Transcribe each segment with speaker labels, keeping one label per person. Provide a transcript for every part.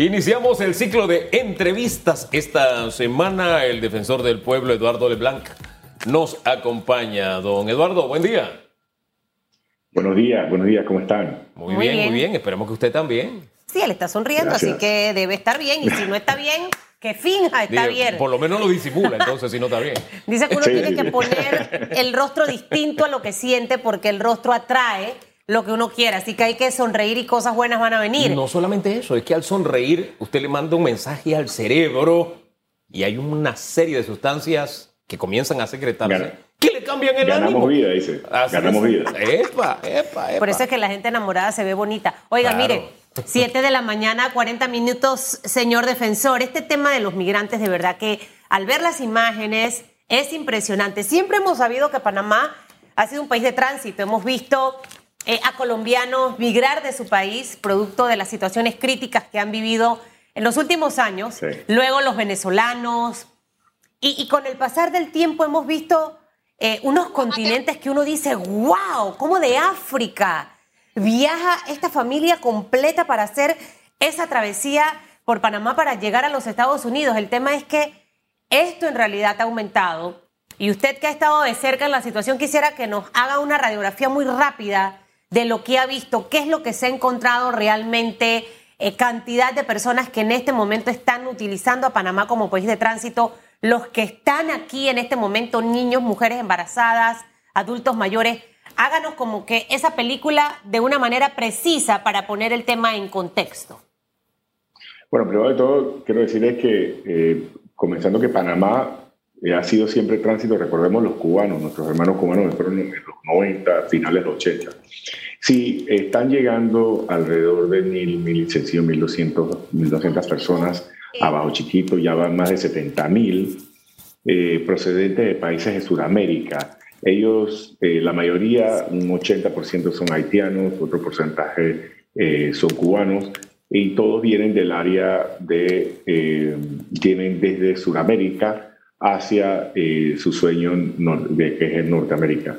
Speaker 1: Iniciamos el ciclo de entrevistas esta semana. El defensor del pueblo, Eduardo Leblanc, nos acompaña. Don Eduardo, buen día.
Speaker 2: Buenos días, buenos días, ¿cómo están?
Speaker 1: Muy, bien, muy bien. Esperemos que usted también.
Speaker 3: Sí, él está sonriendo, así que debe estar bien. Y si no está bien, que finja está bien.
Speaker 1: Por lo menos lo disimula, entonces, si no está bien.
Speaker 3: Dice que uno tiene que poner el rostro distinto a lo que siente porque el rostro atrae lo que uno quiera. Así que hay que sonreír y cosas buenas van a venir.
Speaker 1: No solamente eso, es que al sonreír usted le manda un mensaje al cerebro y hay una serie de sustancias que comienzan a secretarse. ¿Qué le cambian el
Speaker 2: Ganamos vida, dice. Ganamos vida.
Speaker 1: Epa, epa, epa.
Speaker 3: Por eso es que la gente enamorada se ve bonita. Oiga, mire, 7 de la mañana, 40 minutos, señor defensor. Este tema de los migrantes, de verdad que al ver las imágenes es impresionante. Siempre hemos sabido que Panamá ha sido un país de tránsito. Hemos visto eh, a colombianos migrar de su país producto de las situaciones críticas que han vivido en los últimos años. Luego los venezolanos. Y, con el pasar del tiempo hemos visto eh, unos continentes que uno dice, wow, como de África viaja esta familia completa para hacer esa travesía por Panamá para llegar a los Estados Unidos. El tema es que esto en realidad ha aumentado. Y usted que ha estado de cerca en la situación, quisiera que nos haga una radiografía muy rápida de lo que ha visto, qué es lo que se ha encontrado realmente, eh, cantidad de personas que en este momento están utilizando a Panamá como país de tránsito, los que están aquí en este momento, niños, mujeres embarazadas, adultos mayores. Háganos como que esa película de una manera precisa para poner el tema en contexto.
Speaker 2: Bueno, primero de todo, quiero decirles que, eh, comenzando que Panamá eh, ha sido siempre tránsito, recordemos los cubanos, nuestros hermanos cubanos fueron en los 90, finales de los 80. Sí, están llegando alrededor de 1.000, 1.600, 1.200, 1.200 personas a Bajo Chiquito, ya van más de 70.000 eh, procedentes de países de Sudamérica. Ellos, eh, la mayoría, un 80% son haitianos, otro porcentaje eh, son cubanos, y todos vienen del área de, vienen desde Sudamérica hacia su sueño de que es Norteamérica.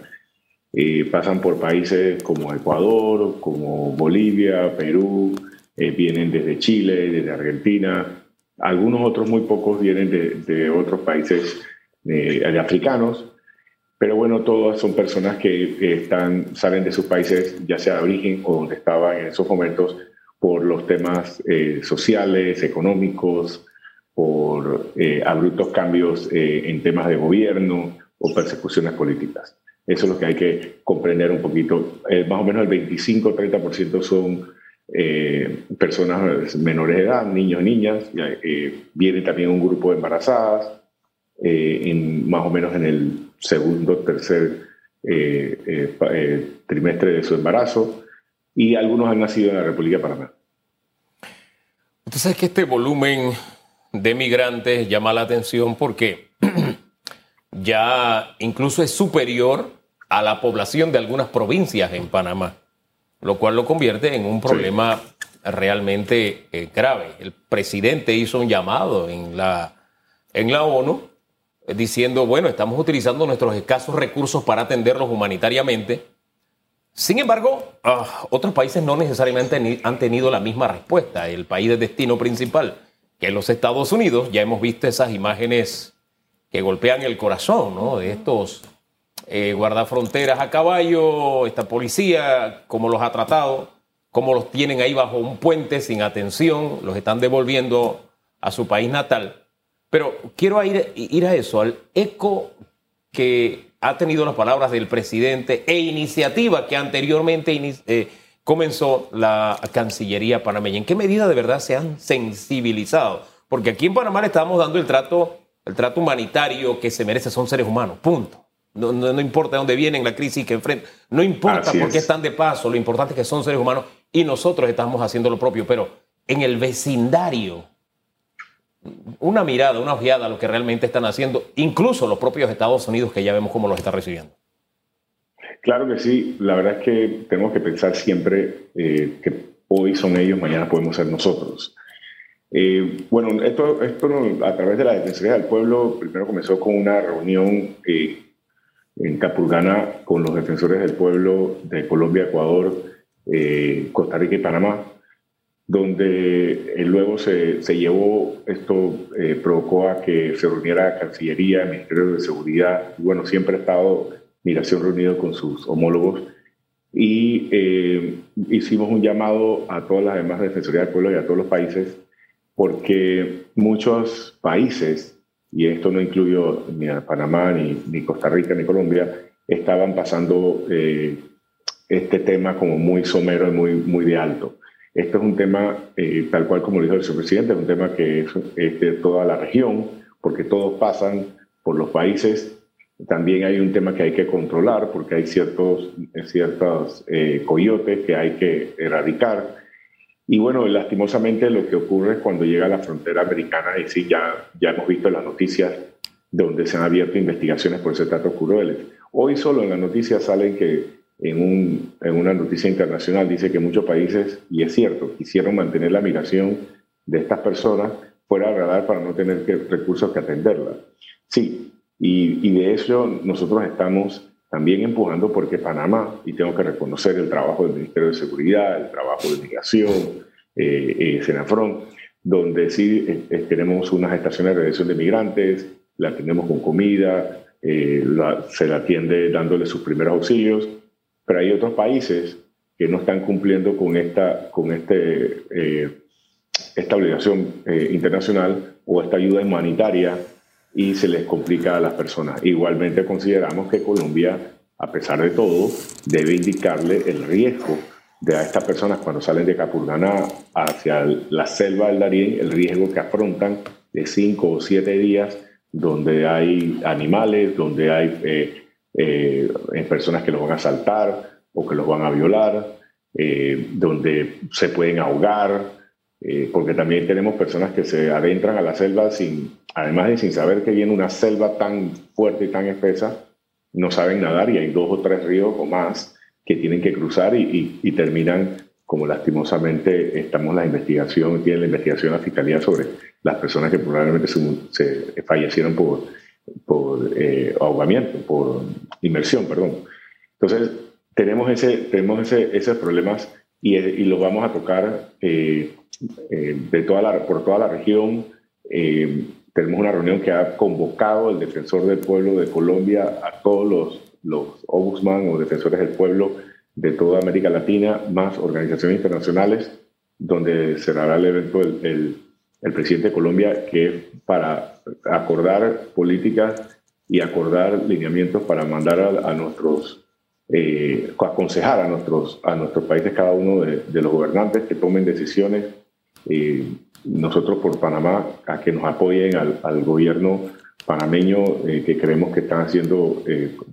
Speaker 2: Eh, pasan por países como Ecuador, como Bolivia, Perú, eh, vienen desde Chile, desde Argentina, algunos otros muy pocos vienen de, otros países eh, africanos, pero bueno, todas son personas que están, salen de sus países, ya sea de origen o donde estaban en esos momentos, por los temas sociales, económicos, por abruptos cambios en temas de gobierno o persecuciones políticas. Eso es lo que hay que comprender un poquito. Eh, más o menos el 25-30% son eh, personas menores de edad, niños niñas. Eh, viene también un grupo de embarazadas, en, más o menos en el segundo, tercer trimestre de su embarazo. Y algunos han nacido en la República de Panamá.
Speaker 1: Sabe que este volumen de migrantes llama la atención porque ya incluso es superior a la población de algunas provincias en Panamá, lo cual lo convierte en un problema realmente eh, grave. El presidente hizo un llamado en la, en la ONU eh, diciendo, bueno, estamos utilizando nuestros escasos recursos para atenderlos humanitariamente. Sin embargo, ah, otros países no necesariamente han tenido la misma respuesta. El país de destino principal, que es los Estados Unidos, ya hemos visto esas imágenes que golpean el corazón, ¿no? De estos eh, guardafronteras a caballo, esta policía, cómo los ha tratado, cómo los tienen ahí bajo un puente sin atención, los están devolviendo a su país natal. Pero quiero ir, ir a eso, al eco que ha tenido las palabras del presidente e iniciativa que anteriormente eh, comenzó la Cancillería panameña. ¿En qué medida de verdad se han sensibilizado? Porque aquí en Panamá le estamos dando el trato, el trato humanitario que se merece, son seres humanos, punto. No, no, importa de dónde vienen, la crisis que enfrentan. No importa por qué están de paso. Lo importante es que son seres humanos y nosotros estamos haciendo lo propio. Pero en el vecindario, una mirada, una ojeada a lo que realmente están haciendo, incluso los propios Estados Unidos, que ya vemos cómo los está recibiendo.
Speaker 2: Claro que sí. La verdad es que tenemos que pensar siempre eh, que hoy son ellos, mañana podemos ser nosotros. Eh, bueno, esto, esto a través de la Defensoría del Pueblo primero comenzó con una reunión eh, en Capulgana con los defensores del pueblo de Colombia, Ecuador, eh, Costa Rica y Panamá. donde eh, luego se, se, llevó, esto eh, provocó a que se reuniera Cancillería, Ministerio de Seguridad, y bueno, siempre ha estado Migración reunido con sus homólogos, y eh, hicimos un llamado a todas las demás Defensorías del Pueblo y a todos los países, porque muchos países, y esto no incluyó ni a Panamá, ni, ni Costa Rica, ni Colombia, estaban pasando este tema como muy somero y muy, muy de alto. Esto es un tema, eh, tal cual como lo dijo el vicepresidente, es un tema que es, de toda la región, porque todos pasan por los países. También hay un tema que hay que controlar, porque hay ciertos, ciertos eh, coyotes que hay que erradicar. Y bueno, lastimosamente lo que ocurre cuando llega a la frontera americana, y sí, ya, ya hemos visto las noticias donde se han abierto investigaciones por ese trato crueles. Hoy solo en las noticias salen que en, un, en, una noticia internacional dice que muchos países, y es cierto, quisieron mantener la migración de estas personas fuera de radar para no tener que, recursos que atenderla. Sí, y, y, de eso nosotros estamos también empujando porque Panamá, y tengo que reconocer el trabajo del Ministerio de Seguridad, el trabajo de Migración, eh, eh Senafrón, donde sí eh, tenemos unas estaciones de recepción de migrantes, la tenemos con comida, eh, se la atiende dándole sus primeros auxilios, pero hay otros países que no están cumpliendo con esta, con este, eh, esta obligación eh, internacional o esta ayuda humanitaria y se les complica a las personas. Igualmente consideramos que Colombia, a pesar de todo, debe indicarle el riesgo de a estas personas cuando salen de Capurganá hacia la selva del Darién, el riesgo que afrontan de cinco o siete días donde hay animales, donde hay eh, eh, personas que los van a asaltar o que los van a violar, eh, donde se pueden ahogar, porque también tenemos personas que se adentran a la selva sin, además de sin saber que viene una selva tan fuerte y tan espesa, no saben nadar y hay dos o tres ríos o más que tienen que cruzar y, y, terminan como lastimosamente estamos la investigación, tiene la investigación la fiscalía sobre las personas que probablemente se fallecieron por, por eh, ahogamiento, por inmersión, perdón. Entonces, tenemos, ese, tenemos ese, esos problemas y, y los vamos a tocar eh, eh, de toda la, por toda la región. Tenemos una reunión que ha convocado el defensor del pueblo de Colombia a todos los, los ombudsman o defensores del pueblo de toda América Latina, más organizaciones internacionales, donde cerrará el evento el el presidente de Colombia, que es para acordar políticas y acordar lineamientos para mandar a, nuestros, eh, aconsejar a nuestros, a nuestros países, cada uno de, los gobernantes que tomen decisiones. Eh, nosotros por Panamá, a que nos apoyen al, gobierno panameño, eh, que creemos que están haciendo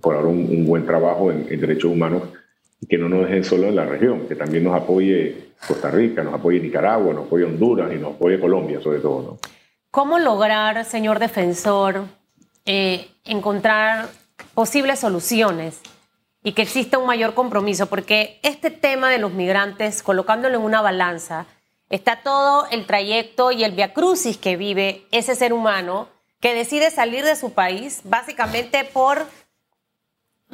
Speaker 2: por ahora un, buen trabajo en, en derechos humanos y que no nos dejen solo en la región, que también nos apoye Costa Rica, nos apoya Nicaragua, nos apoya Honduras y nos apoya Colombia sobre todo. ¿no?
Speaker 3: ¿Cómo lograr, señor defensor, eh, encontrar posibles soluciones y que exista un mayor compromiso? Porque este tema de los migrantes, colocándolo en una balanza, está todo el trayecto y el viacrucis que vive ese ser humano que decide salir de su país básicamente por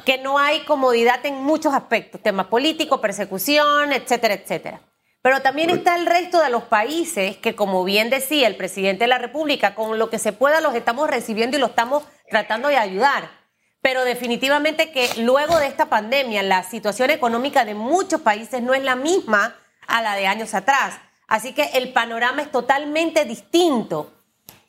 Speaker 3: que no hay comodidad en muchos aspectos, tema político, persecución, etcétera, etcétera. Pero también está el resto de los países que, como bien decía el presidente de la República, con lo que se pueda los estamos recibiendo y los estamos tratando de ayudar. Pero definitivamente que luego de esta pandemia la situación económica de muchos países no es la misma a la de años atrás. Así que el panorama es totalmente distinto.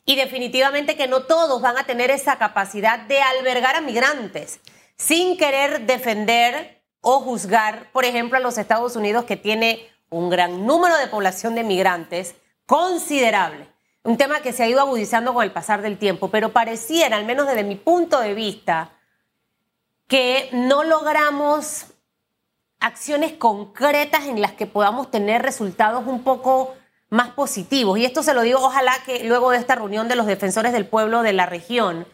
Speaker 3: Y definitivamente que no todos van a tener esa capacidad de albergar a migrantes sin querer defender o juzgar, por ejemplo, a los Estados Unidos que tiene un gran número de población de migrantes considerable. Un tema que se ha ido agudizando con el pasar del tiempo, pero pareciera, al menos desde mi punto de vista, que no logramos acciones concretas en las que podamos tener resultados un poco más positivos. Y esto se lo digo, ojalá que luego de esta reunión de los defensores del pueblo de la región,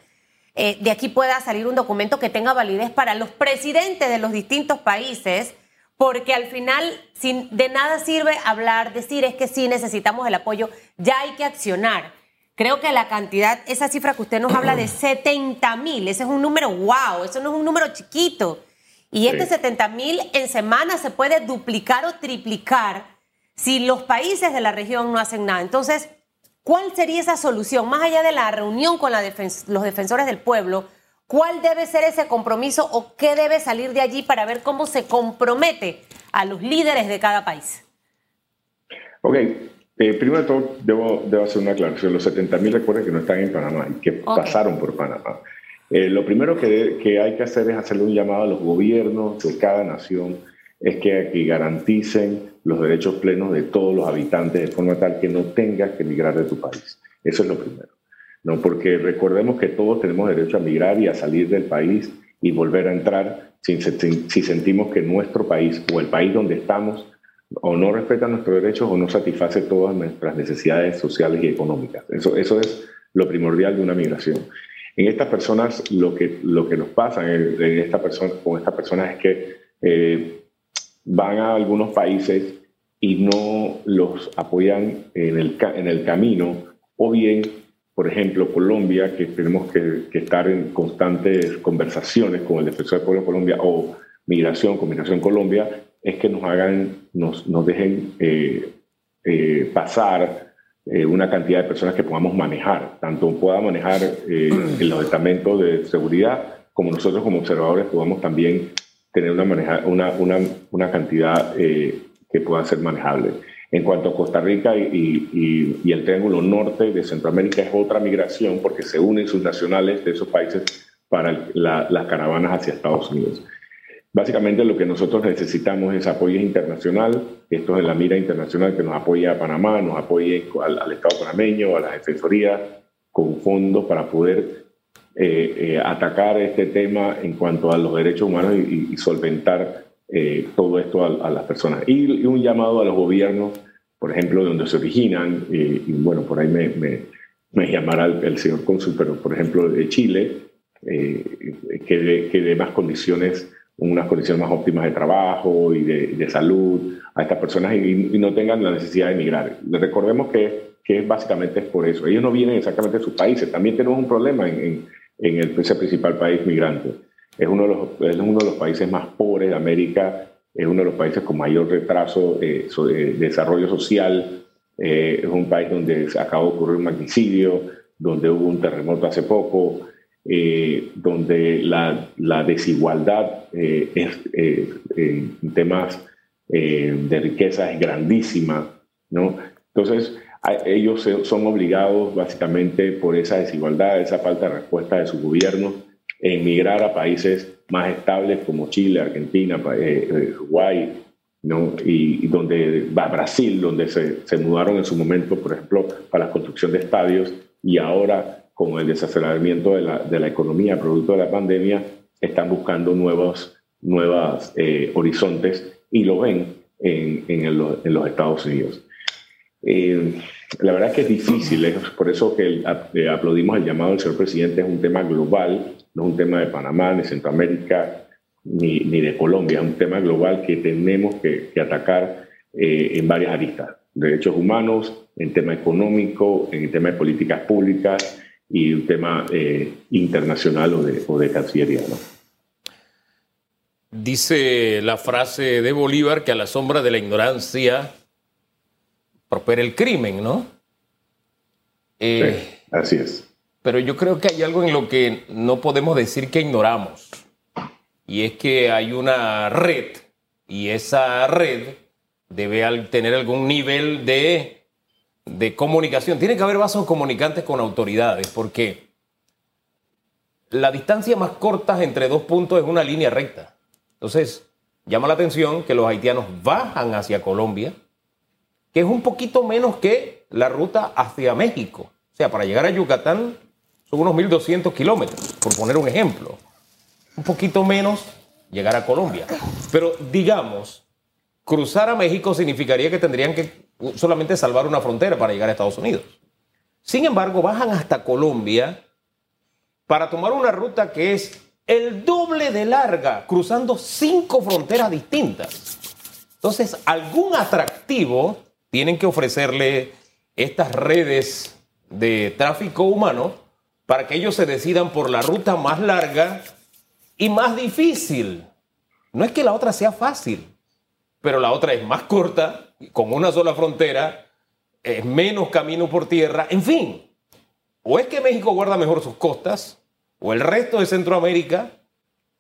Speaker 3: eh, de aquí pueda salir un documento que tenga validez para los presidentes de los distintos países porque al final sin, de nada sirve hablar, decir es que sí necesitamos el apoyo, ya hay que accionar. Creo que la cantidad, esa cifra que usted nos habla de 70 mil, ese es un número wow, eso no es un número chiquito. Y este 70 mil en semana se puede duplicar o triplicar si los países de la región no hacen nada. Entonces, ¿cuál sería esa solución? Más allá de la reunión con los defensores del pueblo, ¿cuál debe ser ese compromiso o qué debe salir de allí para ver cómo se compromete a los líderes de cada país?
Speaker 2: Ok, eh, primero de todo debo, debo, hacer una aclaración. Los 70.000 recuerden que no están en Panamá y que pasaron por Panamá. Eh, lo primero que, hay que hacer es hacerle un llamado a los gobiernos de cada nación, es que, garanticen los derechos plenos de todos los habitantes de forma tal que no tengas que emigrar de tu país. Eso es lo primero. ¿no? Porque recordemos que todos tenemos derecho a migrar y a salir del país y volver a entrar si, si sentimos que nuestro país o el país donde estamos o no respeta nuestros derechos o no satisface todas nuestras necesidades sociales y económicas. Eso, eso es lo primordial de una migración. En estas personas lo que, lo que nos pasa en, esta persona, con estas personas es que eh, van a algunos países y no los apoyan en el, en el camino, o bien, por ejemplo, Colombia, que tenemos que, estar en constantes conversaciones con el defensor del pueblo de Colombia, o Migración, con Migración Colombia, es que nos hagan, nos, nos dejen eh, eh, pasar eh, una cantidad de personas que podamos manejar, tanto pueda manejar el estamentos de seguridad, como nosotros como observadores podamos también tener una, una, una, una cantidad eh, que pueda ser manejable. En cuanto a Costa Rica y, y, el Triángulo Norte de Centroamérica es otra migración porque se unen sus nacionales de esos países para las caravanas hacia Estados Unidos. Básicamente lo que nosotros necesitamos es apoyo internacional, esto es la mira internacional que nos apoya a Panamá, nos apoye al, al Estado panameño, a las defensorías, con fondos para poder eh, eh, atacar este tema en cuanto a los derechos humanos y, solventar eh, todo esto a, las personas. Y, un llamado a los gobiernos, por ejemplo, de donde se originan, y bueno, por ahí me, me, llamará el, señor cónsul, pero por ejemplo de Chile, que, de, que de más condiciones unas condiciones más óptimas de trabajo y de, salud a estas personas y, no tengan la necesidad de emigrar. Recordemos que, que básicamente es por eso. Ellos no vienen exactamente de sus países. También tenemos un problema en, en el, ese principal país migrante. Es uno, de los, es uno de los países más pobres de América, es uno de los países con mayor retraso eh, de desarrollo social, eh, es un país donde acaba de ocurrir un magnicidio, donde hubo un terremoto hace poco, eh, donde la, la desigualdad es, en temas de riqueza es grandísima, ¿no? Entonces, ellos son obligados básicamente por esa desigualdad, esa falta de respuesta de su gobierno, a emigrar a países más estables como Chile, Argentina, eh, eh, Uruguay, ¿no? y, donde va Brasil, donde se, se, mudaron en su momento, por ejemplo, para la construcción de estadios, y ahora con el desaceleramiento de la, de la economía producto de la pandemia, están buscando nuevos nuevas, eh, horizontes y lo ven en, en, en los Estados Unidos. Eh, la verdad es que es difícil, es por eso que eh, aplaudimos el llamado del señor presidente, es un tema global, no es un tema de Panamá, ni Centroamérica, ni, ni de Colombia, es un tema global que tenemos que, atacar eh, en varias aristas, derechos humanos, en tema económico, en el tema de políticas públicas y un tema internacional o de, o de cancillería. ¿no?
Speaker 1: Dice la frase de Bolívar que a la sombra de la ignorancia prospera el crimen, ¿no?
Speaker 2: Eh, así es.
Speaker 1: Pero yo creo que hay algo en lo que no podemos decir que ignoramos. Y es que hay una red y esa red debe tener algún nivel de, de comunicación. Tiene que haber vasos comunicantes con autoridades porque la distancia más corta entre dos puntos es una línea recta. Entonces, llama la atención que los haitianos bajan hacia Colombia que es un poquito menos que la ruta hacia México. O sea, para llegar a Yucatán son unos 1.200 kilómetros, por poner un ejemplo. Un poquito menos llegar a Colombia. Pero digamos, cruzar a México significaría que tendrían que solamente salvar una frontera para llegar a Estados Unidos. Sin embargo, bajan hasta Colombia para tomar una ruta que es el doble de larga, cruzando cinco fronteras distintas. Entonces, algún atractivo tienen que ofrecerle estas redes de tráfico humano para que ellos se decidan por la ruta más larga y más difícil. No es que la otra sea fácil, pero la otra es más corta, con una sola frontera, es menos camino por tierra, en fin. O es que México guarda mejor sus costas, o el resto de Centroamérica,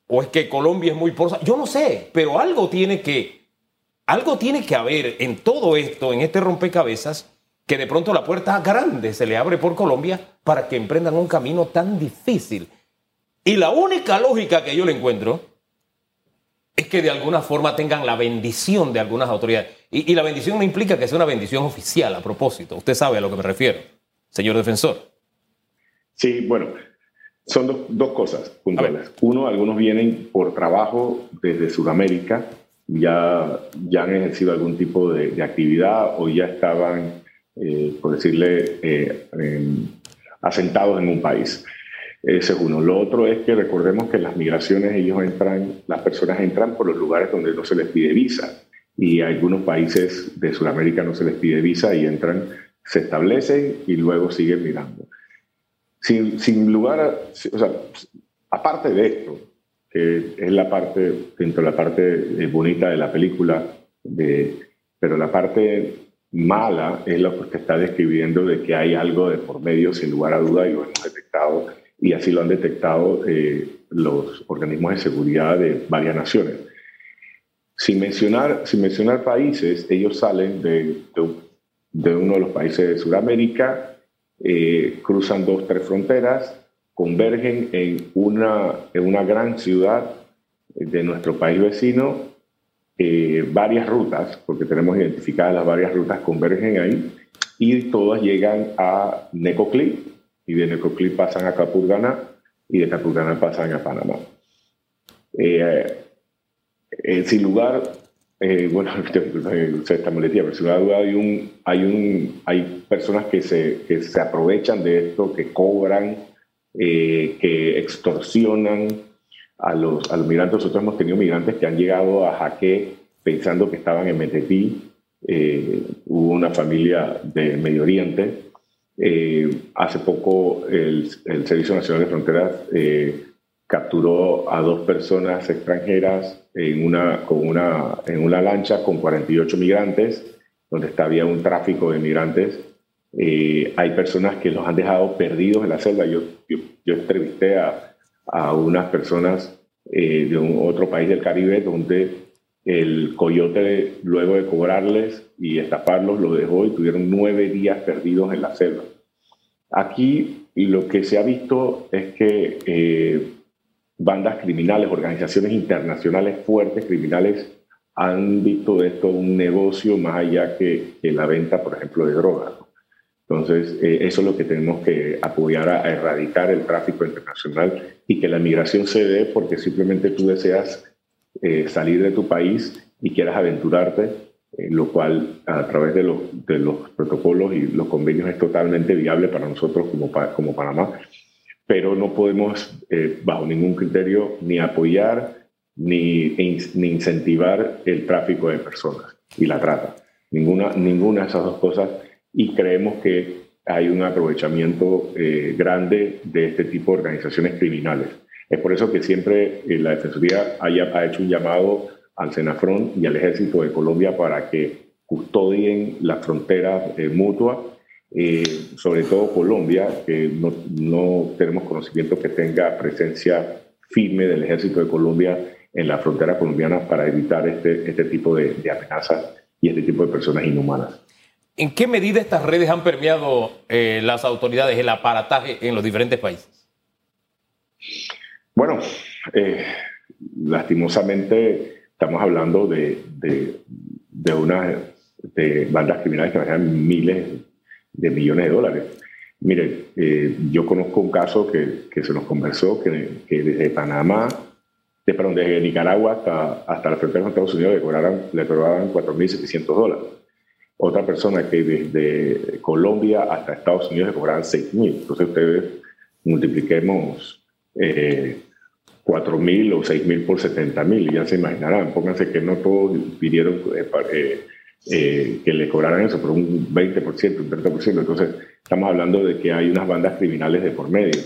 Speaker 1: o es que Colombia es muy porosa. Yo no sé, pero algo tiene que, algo tiene que haber en todo esto, en este rompecabezas, que de pronto la puerta grande se le abre por Colombia para que emprendan un camino tan difícil. Y la única lógica que yo le encuentro es que de alguna forma tengan la bendición de algunas autoridades. Y, la bendición no implica que sea una bendición oficial a propósito. Usted sabe a lo que me refiero, señor defensor.
Speaker 2: Sí, bueno, son dos cosas puntuales. Uno, algunos vienen por trabajo desde Sudamérica, ya, ya han ejercido algún tipo de, actividad o ya estaban, eh, por decirle, eh, asentados en un país. Ese es uno. Lo otro es que recordemos que las migraciones, ellos entran, las personas entran por los lugares donde no se les pide visa. Y a algunos países de Sudamérica no se les pide visa y entran, se establecen y luego siguen mirando. Sin, sin lugar a, o sea, aparte de esto, que es la parte, dentro de la parte eh, bonita de la película, de, pero la parte mala es lo que está describiendo de que hay algo de por medio, sin lugar a duda, y lo hemos detectado y así lo han detectado eh, los organismos de seguridad de varias naciones. Sin mencionar, sin mencionar países, ellos salen de, de, uno de los países de Sudamérica, eh, cruzan dos, tres fronteras, convergen en una, en una gran ciudad de nuestro país vecino, eh, varias rutas, porque tenemos identificadas las varias rutas, convergen ahí y todas llegan a Necoclí, y de Necoclí pasan a Capurganá y de Capurganá pasan a Panamá. Eh, eh, sin lugar, eh, bueno, se está molestía, pero sin lugar hay, un, hay, un, hay personas que se, que se aprovechan de esto, que cobran, que extorsionan a los, a los migrantes. Nosotros hemos tenido migrantes que han llegado a Jaque pensando que estaban en Metetí. hubo una familia de Medio Oriente eh, hace poco el, Servicio Nacional de Fronteras eh, capturó a dos personas extranjeras en una, con una, en una lancha con 48 migrantes, donde había un tráfico de migrantes. Eh, hay personas que los han dejado perdidos en la celda. Yo, yo, entrevisté a, a, unas personas de un, otro país del Caribe donde el coyote, luego de cobrarles y estaparlos, lo dejó y tuvieron nueve días perdidos en la selva. Aquí lo que se ha visto es que eh, bandas criminales, organizaciones internacionales fuertes, criminales, han visto esto un negocio más allá que, la venta, por ejemplo, de drogas. Entonces, eh, eso es lo que tenemos que apoyar a, erradicar el tráfico internacional y que la migración se dé porque simplemente tú deseas eh, salir de tu país y quieras aventurarte, eh, lo cual a través de los, de los protocolos y los convenios es totalmente viable para nosotros como, como Panamá, pero no podemos eh, bajo ningún criterio ni apoyar ni, ni, incentivar el tráfico de personas y la trata. Ninguna, ninguna de esas dos cosas y creemos que hay un aprovechamiento grande de este tipo de organizaciones criminales. Es por eso que siempre eh, la Defensoría ha hecho un llamado al Senafrón y al Ejército de Colombia para que custodien las fronteras eh, mutuas, eh, sobre todo Colombia, que no, no, tenemos conocimiento que tenga presencia firme del Ejército de Colombia en la frontera colombiana para evitar este, este tipo de, amenazas y este tipo de personas inhumanas.
Speaker 1: ¿En qué medida estas redes han permeado las autoridades, el aparataje en los diferentes países?
Speaker 2: Bueno, eh, lastimosamente estamos hablando de, de, de bandas criminales que manejan miles de millones de dólares. Mire, eh, yo conozco un caso que, que se nos conversó que, desde Panamá, de, perdón, desde Nicaragua hasta, hasta la frontera con Estados Unidos le cobraban, le cobraban 4.700 dólares. Otra persona que desde Colombia hasta Estados Unidos le cobraban 6.000. Entonces ustedes multipliquemos eh, 4.000 o 6.000 por 70.000, ya se imaginarán. Pónganse que no todos pidieron eh, eh, eh, que le cobraran eso, pero un 20%, un 30%. Entonces, estamos hablando de que hay unas bandas criminales de por medio.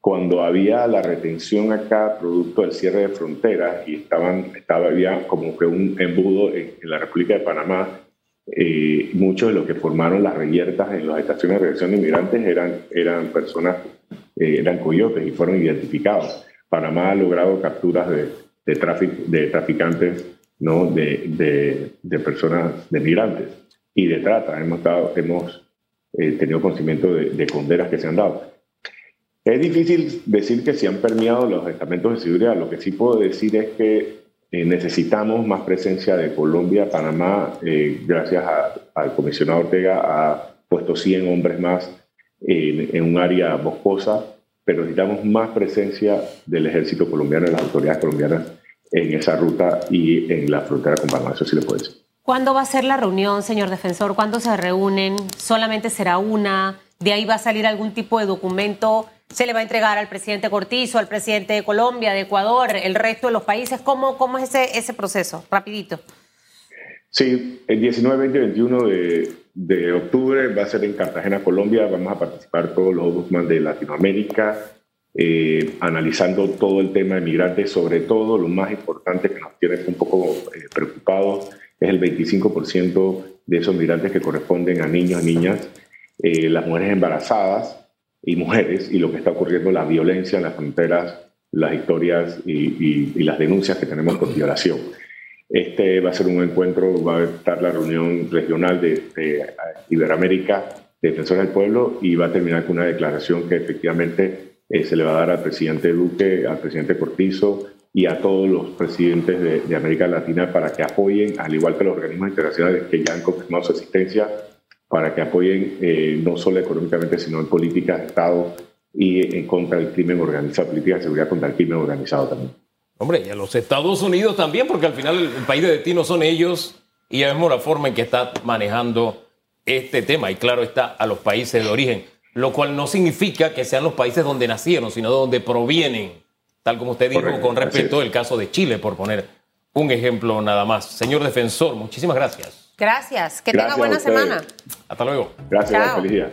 Speaker 2: cuando había la retención acá producto del cierre de fronteras y estaban, estaba, había como que un embudo en, la República de Panamá, muchos de los que formaron las reyertas en las estaciones de recepción de inmigrantes eran, eran personas, eh, eran coyotes y fueron identificados. Panamá ha logrado capturas de, de, de traficantes ¿no? de, de, personas, de migrantes y de trata. Hemos, hemos eh, tenido conocimiento de, condenas que se han dado. Es difícil decir que se han permeado los estamentos de seguridad. Lo que sí puedo decir es que eh, necesitamos más presencia de Colombia. Panamá, eh, gracias al comisionado Ortega, ha puesto 100 hombres más en, en, un área boscosa, pero necesitamos más presencia del ejército colombiano, de las autoridades colombianas en esa ruta y en la frontera con Panamá. Eso sí le puedo decir.
Speaker 3: ¿Cuándo va a ser la reunión, señor defensor? ¿Cuándo se reúnen? ¿Solamente será una? ¿De ahí va a salir algún tipo de documento? ¿Se le va a entregar al presidente Cortizo, al presidente de Colombia, de Ecuador, el resto de los países? ¿Cómo, cómo es ese, ese proceso? Rapidito.
Speaker 2: Sí, el 19, 20 y 21 de, de, octubre va a ser en Cartagena, Colombia. Vamos a participar todos los ombudsman de Latinoamérica, eh, analizando todo el tema de migrantes, sobre todo lo más importante que nos tiene un poco eh, preocupados es el 25% de esos migrantes que corresponden a niños, niñas, eh, las mujeres embarazadas y mujeres, y lo que está ocurriendo, la violencia en las fronteras, las historias y, las denuncias que tenemos por violación. Este va a ser un encuentro, va a estar la reunión regional de, de Iberoamérica, Defensores del Pueblo, y va a terminar con una declaración que efectivamente eh, se le va a dar al presidente Duque, al presidente Cortizo y a todos los presidentes de, América Latina para que apoyen, al igual que los organismos internacionales que ya han confirmado su existencia, para que apoyen eh, no solo económicamente, sino en políticas de Estado y en contra del crimen organizado, políticas de seguridad contra el crimen organizado también.
Speaker 1: Hombre, y a los Estados Unidos también, porque al final el país de destino son ellos y ya vemos la forma en que está manejando este tema. Y claro está a los países de origen lo cual no significa que sean los países donde nacieron, sino de donde provienen, tal como usted dijo con respecto al caso de Chile, por poner un ejemplo nada más. Señor defensor, muchísimas gracias.
Speaker 3: Gracias, que tenga buena semana.
Speaker 1: Hasta luego.
Speaker 2: Gracias, feliz día.